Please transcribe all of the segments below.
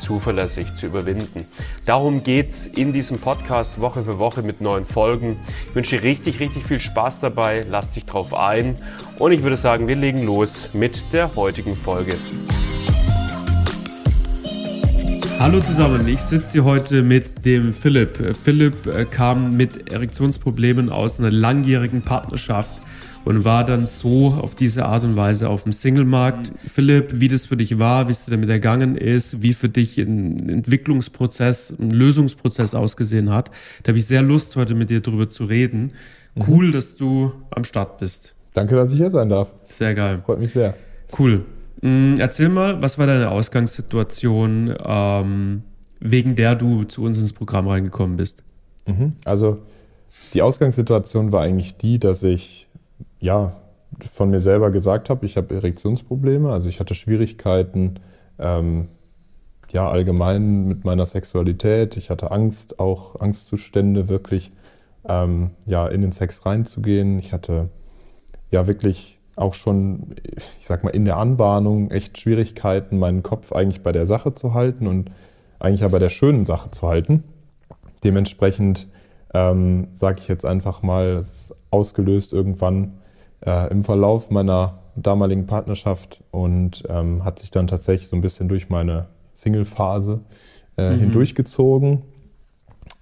zuverlässig zu überwinden. Darum geht's in diesem Podcast Woche für Woche mit neuen Folgen. Ich wünsche dir richtig, richtig viel Spaß dabei. Lass dich drauf ein. Und ich würde sagen, wir legen los mit der heutigen Folge. Hallo zusammen, ich sitze hier heute mit dem Philipp. Philipp äh, kam mit Erektionsproblemen aus einer langjährigen Partnerschaft und war dann so auf diese Art und Weise auf dem Singlemarkt. Mhm. Philipp, wie das für dich war, wie es dir damit ergangen ist, wie für dich ein Entwicklungsprozess, ein Lösungsprozess ausgesehen hat. Da habe ich sehr Lust, heute mit dir drüber zu reden. Mhm. Cool, mhm. dass du am Start bist. Danke, dass ich hier sein darf. Sehr geil. Freut mich sehr. Cool. Mm, erzähl mal, was war deine Ausgangssituation, ähm, wegen der du zu uns ins Programm reingekommen bist? Mhm. Also die Ausgangssituation war eigentlich die, dass ich ja, von mir selber gesagt habe, ich habe Erektionsprobleme, also ich hatte Schwierigkeiten, ähm, ja, allgemein mit meiner Sexualität. Ich hatte Angst, auch Angstzustände, wirklich ähm, ja, in den Sex reinzugehen. Ich hatte ja wirklich auch schon, ich sag mal, in der Anbahnung echt Schwierigkeiten, meinen Kopf eigentlich bei der Sache zu halten und eigentlich aber der schönen Sache zu halten. Dementsprechend ähm, sage ich jetzt einfach mal, es ist ausgelöst irgendwann äh, im Verlauf meiner damaligen Partnerschaft und ähm, hat sich dann tatsächlich so ein bisschen durch meine Single-Phase äh, mhm. hindurchgezogen.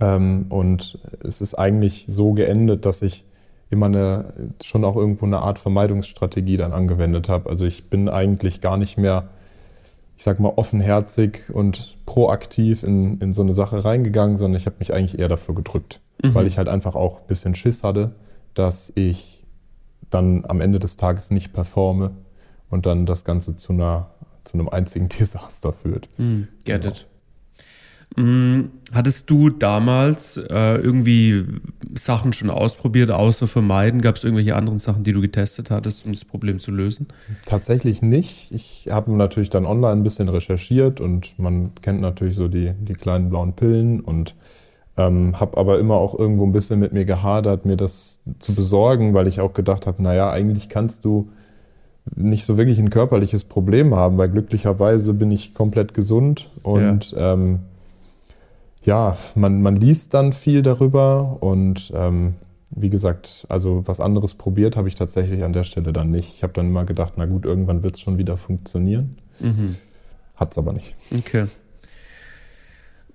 Ähm, und es ist eigentlich so geendet, dass ich immer eine, schon auch irgendwo eine Art Vermeidungsstrategie dann angewendet habe. Also ich bin eigentlich gar nicht mehr, ich sag mal, offenherzig und proaktiv in, in so eine Sache reingegangen, sondern ich habe mich eigentlich eher dafür gedrückt, mhm. weil ich halt einfach auch ein bisschen Schiss hatte, dass ich dann am Ende des Tages nicht performe und dann das Ganze zu, einer, zu einem einzigen Desaster führt. Mm, get genau. it. Mm, hattest du damals äh, irgendwie Sachen schon ausprobiert, außer vermeiden? Gab es irgendwelche anderen Sachen, die du getestet hattest, um das Problem zu lösen? Tatsächlich nicht. Ich habe natürlich dann online ein bisschen recherchiert und man kennt natürlich so die, die kleinen blauen Pillen und ähm, habe aber immer auch irgendwo ein bisschen mit mir gehadert, mir das zu besorgen, weil ich auch gedacht habe, naja, eigentlich kannst du nicht so wirklich ein körperliches Problem haben, weil glücklicherweise bin ich komplett gesund und ja, ähm, ja man, man liest dann viel darüber und ähm, wie gesagt, also was anderes probiert habe ich tatsächlich an der Stelle dann nicht. Ich habe dann immer gedacht, na gut, irgendwann wird es schon wieder funktionieren. Mhm. Hat es aber nicht. Okay.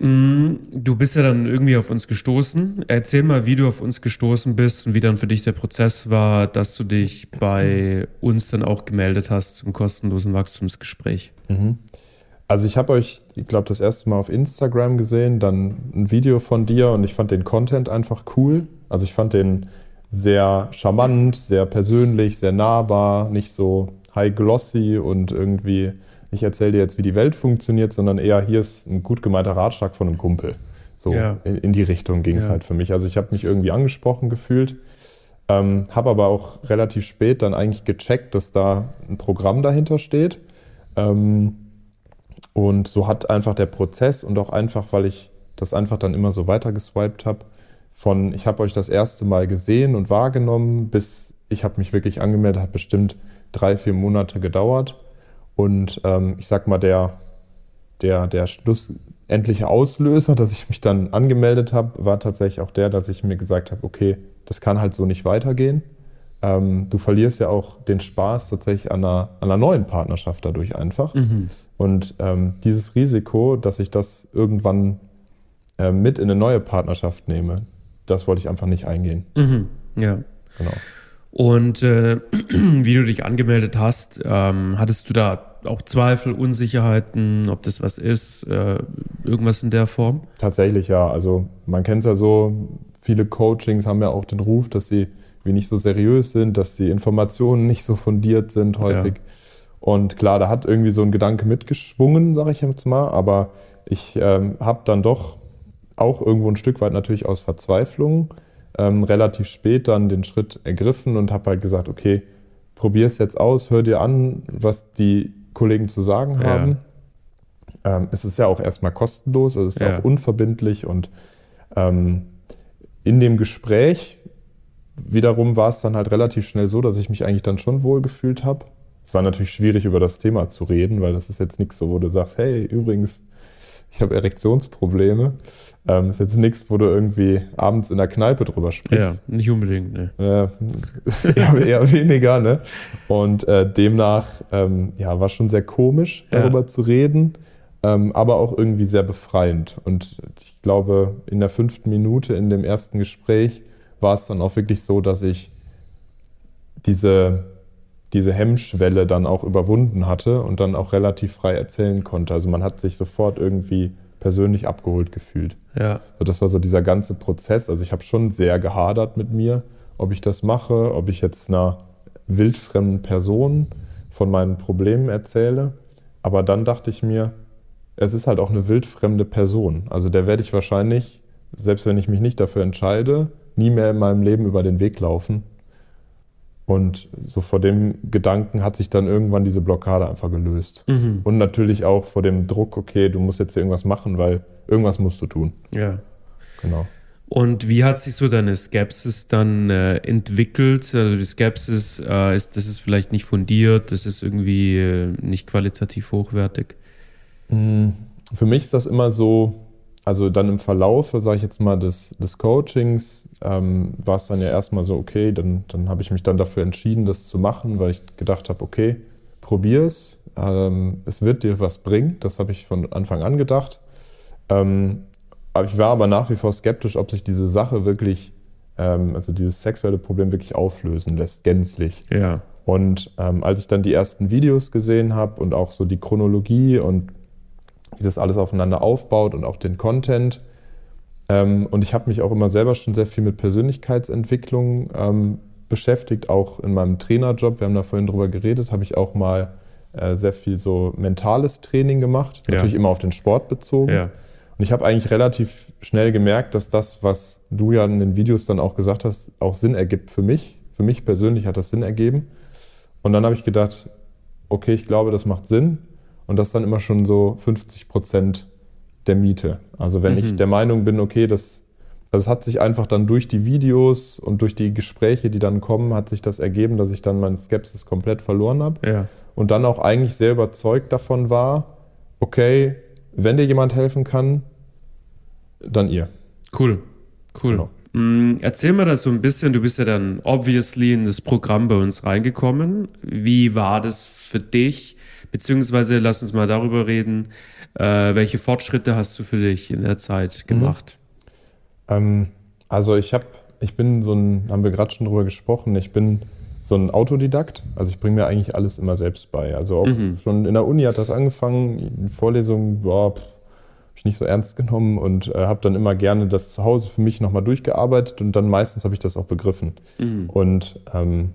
Mm, du bist ja dann irgendwie auf uns gestoßen. Erzähl mal, wie du auf uns gestoßen bist und wie dann für dich der Prozess war, dass du dich bei uns dann auch gemeldet hast zum kostenlosen Wachstumsgespräch. Mhm. Also ich habe euch, ich glaube, das erste Mal auf Instagram gesehen, dann ein Video von dir und ich fand den Content einfach cool. Also ich fand den sehr charmant, sehr persönlich, sehr nahbar, nicht so high glossy und irgendwie ich erzähle dir jetzt, wie die Welt funktioniert, sondern eher hier ist ein gut gemeinter Ratschlag von einem Kumpel. So ja. in, in, die Richtung ging es ja. halt für mich. Also ich habe mich irgendwie angesprochen gefühlt, ähm, habe aber auch relativ spät dann eigentlich gecheckt, dass da ein Programm dahinter steht. Ähm, und so hat einfach der Prozess und auch einfach, weil ich das einfach dann immer so weitergeswiped habe, von ich habe euch das erste Mal gesehen und wahrgenommen, bis ich habe mich wirklich angemeldet, hat bestimmt drei, vier Monate gedauert. Und ähm, ich sag mal, der, der, der schlussendliche Auslöser, dass ich mich dann angemeldet habe, war tatsächlich auch der, dass ich mir gesagt habe, okay, das kann halt so nicht weitergehen. Ähm, du verlierst ja auch den Spaß tatsächlich an einer, an einer neuen Partnerschaft dadurch einfach. Mhm. Und ähm, dieses Risiko, dass ich das irgendwann äh, mit in eine neue Partnerschaft nehme, das wollte ich einfach nicht eingehen. Mhm. Ja. Genau. Und äh, wie du dich angemeldet hast, ähm, hattest du da auch Zweifel, Unsicherheiten, ob das was ist, äh, irgendwas in der Form? Tatsächlich ja. Also man kennt es ja so, viele Coachings haben ja auch den Ruf, dass sie wie nicht so seriös sind, dass die Informationen nicht so fundiert sind häufig. Ja. Und klar, da hat irgendwie so ein Gedanke mitgeschwungen, sage ich jetzt mal, aber ich ähm, habe dann doch auch irgendwo ein Stück weit natürlich aus Verzweiflung ähm, relativ spät dann den Schritt ergriffen und habe halt gesagt, okay, probier es jetzt aus, hör dir an, was die Kollegen zu sagen Ja. haben. Ähm, es ist ja auch erstmal kostenlos, es ist ja. Ja. auch unverbindlich und ähm, in dem Gespräch wiederum war es dann halt relativ schnell so, dass ich mich eigentlich dann schon wohl gefühlt habe. Es war natürlich schwierig, über das Thema zu reden, weil das ist jetzt nichts so, wo du sagst, hey, übrigens, ich habe Erektionsprobleme. Ähm, ist jetzt nichts, wo du irgendwie abends in der Kneipe drüber Ja, sprichst. nicht unbedingt, ne. Äh, eher, eher weniger, ne? Und äh, demnach ähm, ja, war schon sehr komisch, Ja. darüber zu reden, ähm, aber auch irgendwie sehr befreiend. Und ich glaube, in der fünften Minute in dem ersten Gespräch war es dann auch wirklich so, dass ich diese, diese Hemmschwelle dann auch überwunden hatte und dann auch relativ frei erzählen konnte. Also man hat sich sofort irgendwie persönlich abgeholt gefühlt. Ja, So, das war so dieser ganze Prozess. Also ich habe schon sehr gehadert mit mir, ob ich das mache, ob ich jetzt einer wildfremden Person von meinen Problemen erzähle. Aber dann dachte ich mir, es ist halt auch eine wildfremde Person. Also der werde ich wahrscheinlich, selbst wenn ich mich nicht dafür entscheide, nie mehr in meinem Leben über den Weg laufen. Und so vor dem Gedanken hat sich dann irgendwann diese Blockade einfach gelöst. Mhm. Und natürlich auch vor dem Druck, okay, du musst jetzt hier irgendwas machen, weil irgendwas musst du tun. ja. Genau. Und wie hat sich so deine Skepsis dann äh, entwickelt? Also die Skepsis äh, ist, das ist vielleicht nicht fundiert, das ist irgendwie äh, nicht qualitativ hochwertig. Mm, Für mich ist das immer so, also dann im Verlauf, sage ich jetzt mal, des, des Coachings, ähm, war es dann ja erstmal so, okay, dann, dann habe ich mich dann dafür entschieden, das zu machen, weil ich gedacht habe, okay, probier's, ähm, es wird dir was bringen, das habe ich von Anfang an gedacht. Ähm, aber ich war aber nach wie vor skeptisch, ob sich diese Sache wirklich, ähm, also dieses sexuelle Problem wirklich auflösen lässt, gänzlich. Ja, Und ähm, als ich dann die ersten Videos gesehen habe und auch so die Chronologie und wie das alles aufeinander aufbaut und auch den Content, ähm, und ich habe mich auch immer selber schon sehr viel mit Persönlichkeitsentwicklung ähm, beschäftigt, auch in meinem Trainerjob, wir haben da vorhin drüber geredet, habe ich auch mal äh, sehr viel so mentales Training gemacht, Ja. natürlich immer auf den Sport bezogen. ja, Und ich habe eigentlich relativ schnell gemerkt, dass das, was du ja in den Videos dann auch gesagt hast, auch Sinn ergibt für mich. Für mich persönlich hat das Sinn ergeben. Und dann habe ich gedacht, okay, ich glaube, das macht Sinn. Und das dann immer schon so 50 Prozent der Miete. Also wenn ich Mhm. der Meinung bin, okay, das, das hat sich einfach dann durch die Videos und durch die Gespräche, die dann kommen, hat sich das ergeben, dass ich dann meine Skepsis komplett verloren habe ja, und dann auch eigentlich sehr überzeugt davon war, okay, wenn dir jemand helfen kann, dann ihr. cool, cool. Genau. Mm, Erzähl mir das so ein bisschen. Du bist ja dann obviously in das Programm bei uns reingekommen. Wie war das für dich? Beziehungsweise lass uns mal darüber reden. Äh, welche Fortschritte hast du für dich in der Zeit gemacht? Ähm, also ich habe, ich bin so ein, haben wir gerade schon drüber gesprochen, ich bin so ein Autodidakt. Also ich bringe mir eigentlich alles immer selbst bei. Also auch Mhm. schon in der Uni hat das angefangen, in Vorlesungen, boah, pff, ich nicht so ernst genommen und äh, habe dann immer gerne das zu Hause für mich nochmal durchgearbeitet und dann meistens habe ich das auch begriffen. Mhm. Und ähm,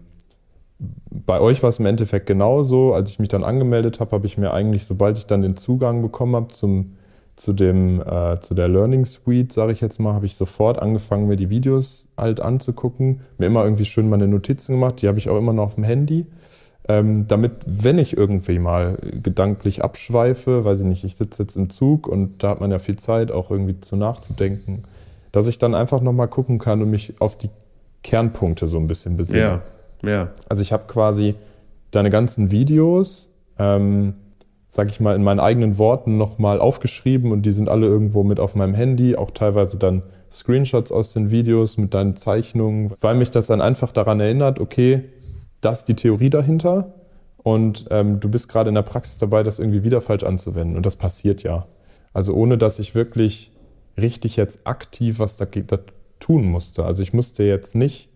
bei euch war es im Endeffekt genauso. Als ich mich dann angemeldet habe, habe ich mir eigentlich, sobald ich dann den Zugang bekommen habe zum, zu, dem, äh, zu der Learning Suite, sage ich jetzt mal, habe ich sofort angefangen, mir die Videos halt anzugucken. Mir immer irgendwie schön meine Notizen gemacht. Die habe ich auch immer noch auf dem Handy. Ähm, damit, wenn ich irgendwie mal gedanklich abschweife, weiß ich nicht, ich sitze jetzt im Zug und da hat man ja viel Zeit, auch irgendwie zu nachzudenken, dass ich dann einfach nochmal gucken kann und mich auf die Kernpunkte so ein bisschen besinne. Ja, ja, Also ich habe quasi deine ganzen Videos, ähm, sag ich mal, in meinen eigenen Worten nochmal aufgeschrieben und die sind alle irgendwo mit auf meinem Handy, auch teilweise dann Screenshots aus den Videos mit deinen Zeichnungen, weil mich das dann einfach daran erinnert, okay, das ist die Theorie dahinter und ähm, du bist gerade in der Praxis dabei, das irgendwie wieder falsch anzuwenden und das passiert ja. Also ohne dass ich wirklich richtig jetzt aktiv was da, da tun musste. Also ich musste jetzt nicht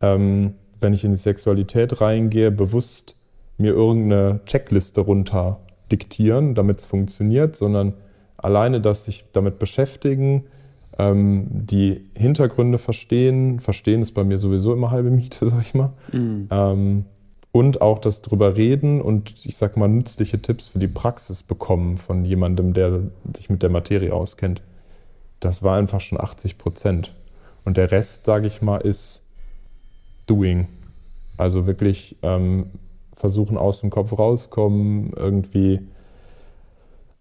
ähm, wenn ich in die Sexualität reingehe, bewusst mir irgendeine Checkliste runter diktieren, damit es funktioniert, sondern alleine das sich damit beschäftigen, ähm, die Hintergründe verstehen, verstehen ist bei mir sowieso immer halbe Miete, sag ich mal, Mhm. ähm, und auch das drüber reden und ich sag mal nützliche Tipps für die Praxis bekommen von jemandem, der sich mit der Materie auskennt. Das war einfach schon 80 Prozent. Und der Rest, sage ich mal, ist Doing. Also wirklich ähm, versuchen aus dem Kopf rauskommen, irgendwie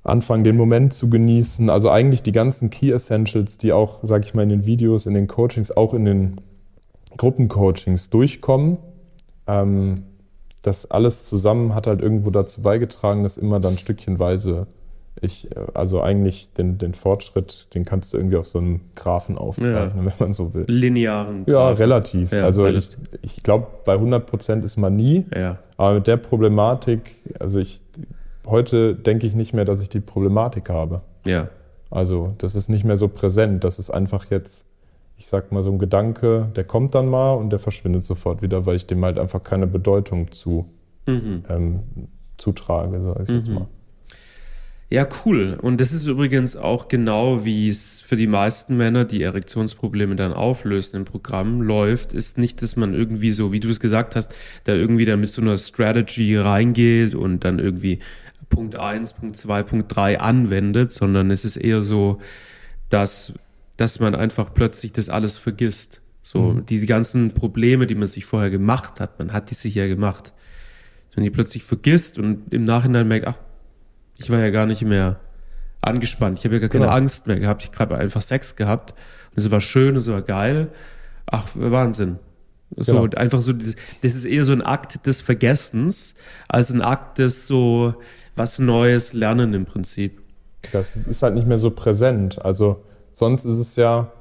anfangen, den Moment zu genießen. Also eigentlich die ganzen Key Essentials, die auch, sage ich mal, in den Videos, in den Coachings, auch in den Gruppencoachings durchkommen. Ähm, das alles zusammen hat halt irgendwo dazu beigetragen, dass immer dann stückchenweise ich, äh, also eigentlich den, den Fortschritt, den kannst du irgendwie auf so einem Graphen aufzeichnen, ja. wenn man so will. Linearen. Graphen. Ja, relativ. Ja, also relativ. ich, ich glaube, bei 100 Prozent ist man nie. Ja. Aber mit der Problematik, also ich, heute denke ich nicht mehr, dass ich die Problematik habe. Ja. Also das ist nicht mehr so präsent. Das ist einfach jetzt, ich sag mal, so ein Gedanke, der kommt dann mal und der verschwindet sofort wieder, weil ich dem halt einfach keine Bedeutung zu mhm. ähm, zutrage, sag ich mhm. jetzt mal. Ja, cool. Und das ist übrigens auch genau, wie es für die meisten Männer, die Erektionsprobleme dann auflösen im Programm, läuft, ist nicht, dass man irgendwie so, wie du es gesagt hast, da irgendwie dann mit so einer Strategy reingeht und dann irgendwie Punkt 1, Punkt 2, Punkt 3 anwendet, sondern es ist eher so, dass, dass man einfach plötzlich das alles vergisst. So, mhm. die ganzen Probleme, die man sich vorher gemacht hat, man hat die sich ja gemacht. Wenn die plötzlich vergisst und im Nachhinein merkt, ach, ich war ja gar nicht mehr angespannt. Ich habe ja gar keine genau. Angst mehr gehabt. Ich habe einfach Sex gehabt. Und es war schön, es war geil. Ach, Wahnsinn. So, genau. einfach so, das ist eher so ein Akt des Vergessens, als ein Akt des so was Neues lernen im Prinzip. Das ist halt nicht mehr so präsent. Also, sonst ist es ja,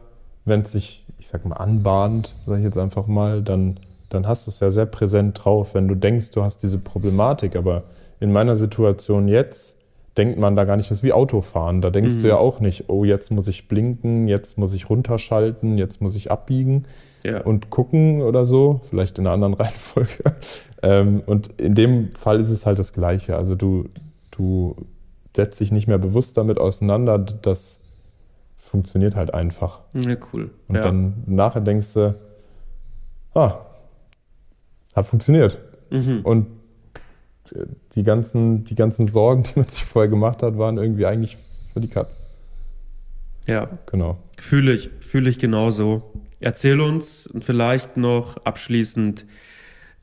wenn es sich, ich sag mal, anbahnt, sag ich jetzt einfach mal, dann, dann hast du es ja sehr präsent drauf, wenn du denkst, du hast diese Problematik. Aber in meiner Situation jetzt, denkt man da gar nicht, das ist wie Autofahren. Da denkst mhm. du ja auch nicht, oh, jetzt muss ich blinken, jetzt muss ich runterschalten, jetzt muss ich abbiegen ja. und gucken oder so, vielleicht in einer anderen Reihenfolge. ähm, und in dem Fall ist es halt das Gleiche. Also du, du setzt dich nicht mehr bewusst damit auseinander, das funktioniert halt einfach. Ja, cool. Und ja. dann nachher denkst du, ah, hat funktioniert. Mhm. Und die ganzen, die ganzen Sorgen, die man sich vorher gemacht hat, waren irgendwie eigentlich für die Katze. Ja. Genau. Fühle ich, fühle ich genauso. Erzähl uns vielleicht noch abschließend,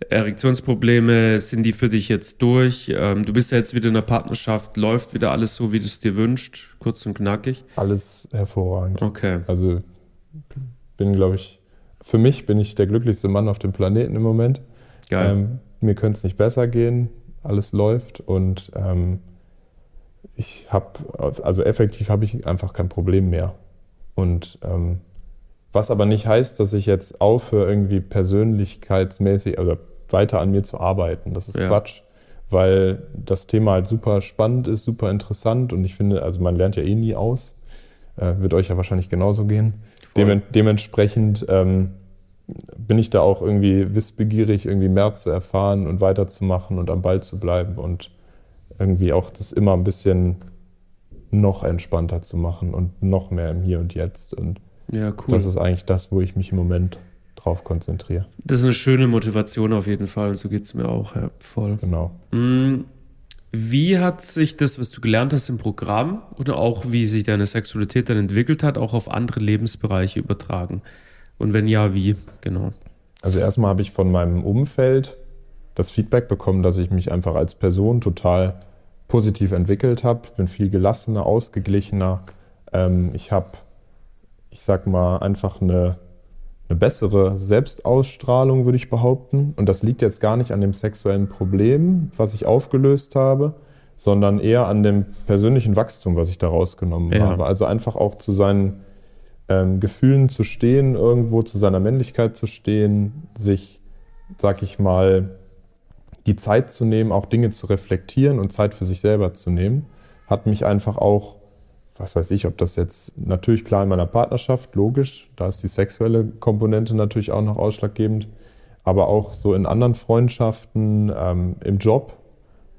Erektionsprobleme, sind die für dich jetzt durch? Ähm, du bist ja jetzt wieder in der Partnerschaft, läuft wieder alles so, wie du es dir wünschst, kurz und knackig? Alles hervorragend. Okay. Also bin, glaube ich, für mich bin ich der glücklichste Mann auf dem Planeten im Moment. Geil. Ähm, mir könnte es nicht besser gehen alles läuft und ähm, ich habe, also effektiv habe ich einfach kein Problem mehr. Und ähm, was aber nicht heißt, dass ich jetzt aufhöre, irgendwie persönlichkeitsmäßig oder weiter an mir zu arbeiten. Das ist ja. Quatsch, weil das Thema halt super spannend ist, super interessant und ich finde, also man lernt ja eh nie aus. Äh, wird euch ja wahrscheinlich genauso gehen. Dem, dementsprechend ähm, bin ich da auch irgendwie wissbegierig, irgendwie mehr zu erfahren und weiterzumachen und am Ball zu bleiben und irgendwie auch das immer ein bisschen noch entspannter zu machen und noch mehr im Hier und Jetzt. Und ja, cool. das ist eigentlich das, wo ich mich im Moment drauf konzentriere. Das ist eine schöne Motivation auf jeden Fall und so geht es mir auch, ja, voll. Genau. Mm, wie hat sich das, was du gelernt hast im Programm oder auch wie sich deine Sexualität dann entwickelt hat, auch auf andere Lebensbereiche übertragen? Und wenn ja, wie? Genau. Also erstmal habe ich von meinem Umfeld das Feedback bekommen, dass ich mich einfach als Person total positiv entwickelt habe. Bin viel gelassener, ausgeglichener. Ähm, ich habe, ich sag mal, einfach eine, eine bessere Selbstausstrahlung, würde ich behaupten. Und das liegt jetzt gar nicht an dem sexuellen Problem, was ich aufgelöst habe, sondern eher an dem persönlichen Wachstum, was ich da rausgenommen ja. habe. Also einfach auch zu seinen ähm, Gefühlen zu stehen, irgendwo zu seiner Männlichkeit zu stehen, sich, sag ich mal, die Zeit zu nehmen, auch Dinge zu reflektieren und Zeit für sich selber zu nehmen, hat mich einfach auch, was weiß ich, ob das jetzt natürlich klar in meiner Partnerschaft, logisch, da ist die sexuelle Komponente natürlich auch noch ausschlaggebend, aber auch so in anderen Freundschaften, ähm, im Job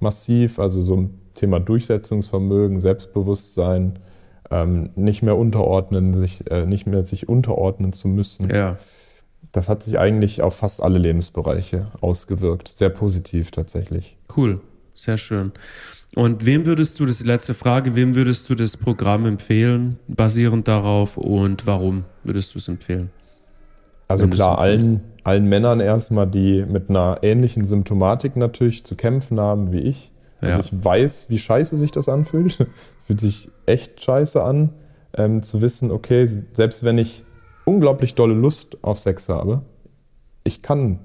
massiv, also so ein Thema Durchsetzungsvermögen, Selbstbewusstsein, ähm, nicht mehr unterordnen, sich äh, nicht mehr sich unterordnen zu müssen. Ja. Das hat sich eigentlich auf fast alle Lebensbereiche ausgewirkt. Sehr positiv tatsächlich. Cool, sehr schön. Und wem würdest du, das ist die letzte Frage, wem würdest du das Programm empfehlen, basierend darauf und warum würdest du es empfehlen? Also klar, allen, allen Männern erstmal, die mit einer ähnlichen Symptomatik natürlich zu kämpfen haben wie ich. Also ja. ich weiß, wie scheiße sich das anfühlt. Fühlt sich echt scheiße an, ähm, zu wissen, okay, selbst wenn ich unglaublich dolle Lust auf Sex habe, ich kann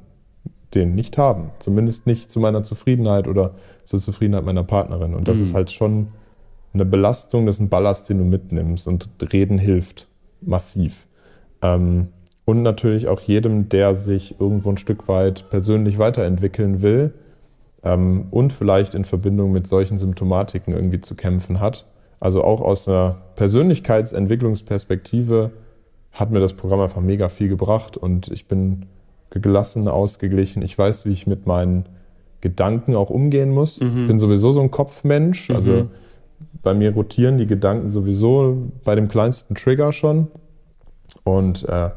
den nicht haben. Zumindest nicht zu meiner Zufriedenheit oder zur Zufriedenheit meiner Partnerin. Und das mhm. ist halt schon eine Belastung, das ist ein Ballast, den du mitnimmst. Und Reden hilft massiv. Ähm, und natürlich auch jedem, der sich irgendwo ein Stück weit persönlich weiterentwickeln will ähm, und vielleicht in Verbindung mit solchen Symptomatiken irgendwie zu kämpfen hat. Also auch aus einer Persönlichkeitsentwicklungsperspektive hat mir das Programm einfach mega viel gebracht und ich bin gelassen, ausgeglichen. Ich weiß, wie ich mit meinen Gedanken auch umgehen muss. Mhm. Ich bin sowieso so ein Kopfmensch. Also mhm. bei mir rotieren die Gedanken sowieso bei dem kleinsten Trigger schon. Und äh,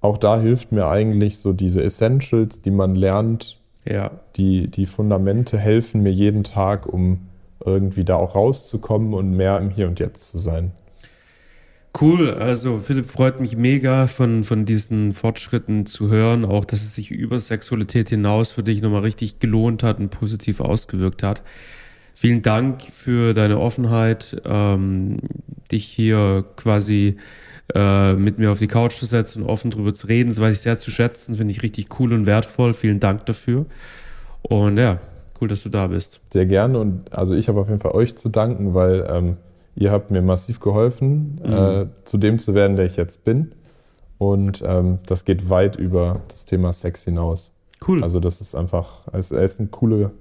auch da hilft mir eigentlich so diese Essentials, die man lernt. Ja. Die, die Fundamente helfen mir jeden Tag, um irgendwie da auch rauszukommen und mehr im Hier und Jetzt zu sein. Cool, also Philipp freut mich mega von, von diesen Fortschritten zu hören, auch dass es sich über Sexualität hinaus für dich nochmal richtig gelohnt hat und positiv ausgewirkt hat. Vielen Dank für deine Offenheit, ähm, dich hier quasi äh, mit mir auf die Couch zu setzen und offen drüber zu reden. Das weiß ich sehr zu schätzen, finde ich richtig cool und wertvoll. Vielen Dank dafür. Und ja, cool, dass du da bist. Sehr gerne und also ich habe auf jeden Fall euch zu danken, weil ähm, Ihr habt mir massiv geholfen, mhm. äh, zu dem zu werden, der ich jetzt bin. Und ähm, das geht weit über das Thema Sex hinaus. Cool. Also das ist einfach, es ist eine coole,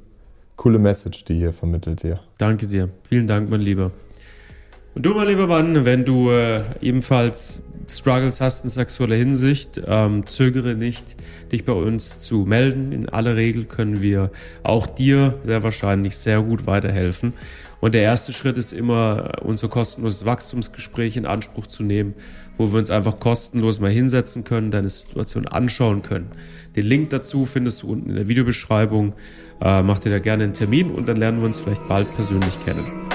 coole Message, die ihr vermittelt hier. Danke dir. Vielen Dank, mein Lieber. Und du, mein lieber Mann, wenn du äh, ebenfalls Struggles hast in sexueller Hinsicht, ähm, zögere nicht, dich bei uns zu melden. In aller Regel können wir auch dir sehr wahrscheinlich sehr gut weiterhelfen. Und der erste Schritt ist immer, unser kostenloses Wachstumsgespräch in Anspruch zu nehmen, wo wir uns einfach kostenlos mal hinsetzen können, deine Situation anschauen können. Den Link dazu findest du unten in der Videobeschreibung. Äh, mach dir da gerne einen Termin und dann lernen wir uns vielleicht bald persönlich kennen.